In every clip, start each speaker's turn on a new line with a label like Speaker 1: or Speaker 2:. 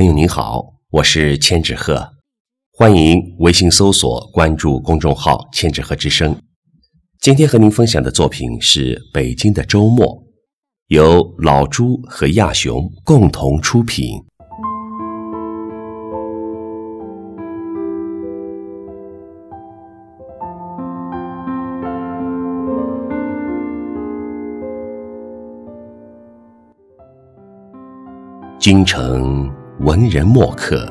Speaker 1: 朋友您好，我是千纸鹤，欢迎微信搜索关注公众号“千纸鹤之声”。今天和您分享的作品是《北京的周末》，由老朱和亚雄共同出品。京城文人墨客，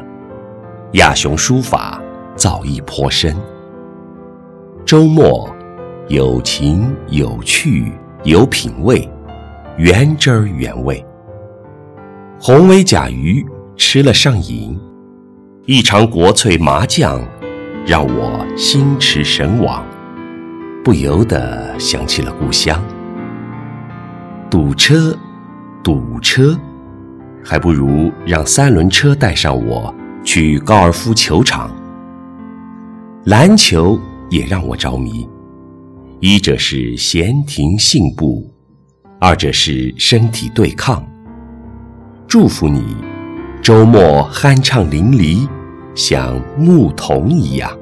Speaker 1: 亚雄书法造诣颇深。周末有情有趣有品味，原汁儿原味。红尾甲鱼吃了上瘾，一场国粹麻将让我心驰神往，不由得想起了故乡。堵车，堵车。还不如让三轮车带上我去高尔夫球场。篮球也让我着迷，一者是闲庭信步，二者是身体对抗。祝福你，周末酣畅淋漓，像牧童一样。